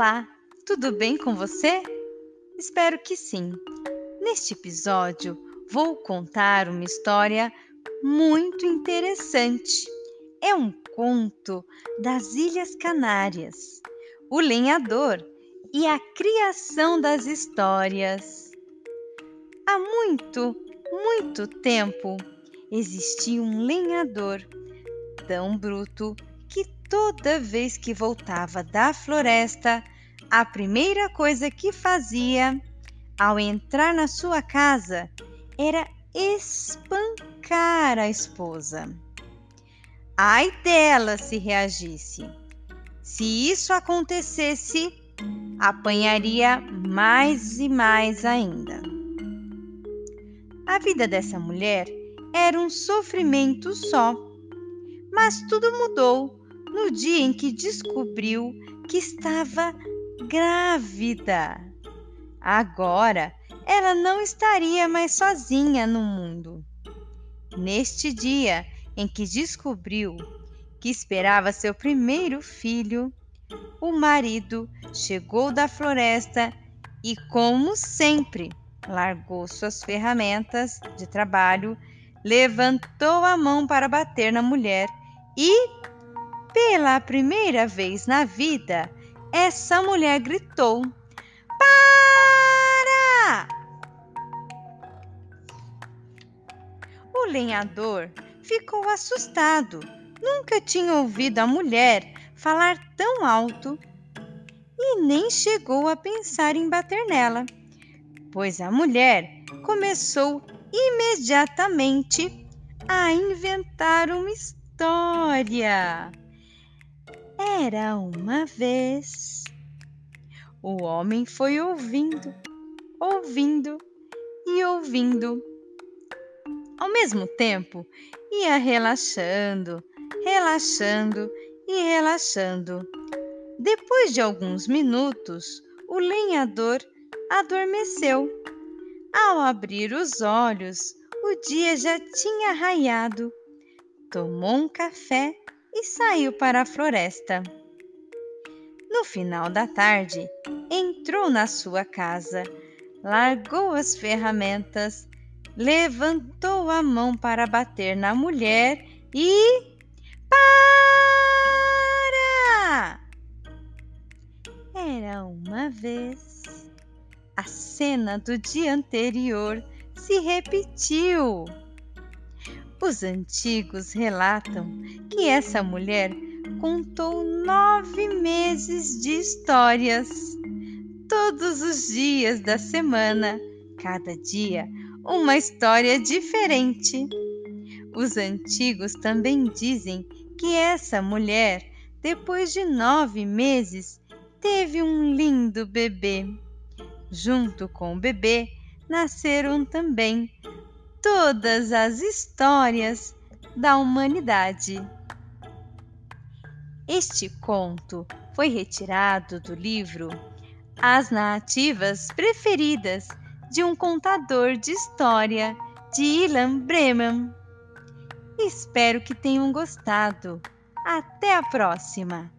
Olá, tudo bem com você? Espero que sim. Neste episódio, vou contar uma história muito interessante. É um conto das Ilhas Canárias, o lenhador e a criação das histórias. Há muito, muito tempo existia um lenhador tão bruto que toda vez que voltava da floresta, a primeira coisa que fazia ao entrar na sua casa era espancar a esposa. Ai dela se reagisse. Se isso acontecesse, apanharia mais e mais ainda. A vida dessa mulher era um sofrimento só. Mas tudo mudou no dia em que descobriu que estava grávida. Agora ela não estaria mais sozinha no mundo. Neste dia em que descobriu que esperava seu primeiro filho, o marido chegou da floresta e, como sempre, largou suas ferramentas de trabalho, levantou a mão para bater na mulher e, pela primeira vez na vida, essa mulher gritou: Para! O lenhador ficou assustado. Nunca tinha ouvido a mulher falar tão alto e nem chegou a pensar em bater nela, pois a mulher começou imediatamente a inventar uma história. Era uma vez. O homem foi ouvindo, ouvindo e ouvindo. Ao mesmo tempo, ia relaxando, relaxando e relaxando. Depois de alguns minutos, o lenhador adormeceu. Ao abrir os olhos, o dia já tinha raiado. Tomou um café e saiu para a floresta. No final da tarde, entrou na sua casa, largou as ferramentas, levantou a mão para bater na mulher e Era uma vez. A cena do dia anterior se repetiu. Os antigos relatam que essa mulher contou nove meses de histórias, todos os dias da semana, cada dia uma história diferente. Os antigos também dizem que essa mulher, depois de nove meses, teve um lindo bebê. Junto com o bebê nasceram também todas as histórias da humanidade. Este conto foi retirado do livro As Narrativas Preferidas de um Contador de História de Ilan Breman. Espero que tenham gostado. Até a próxima!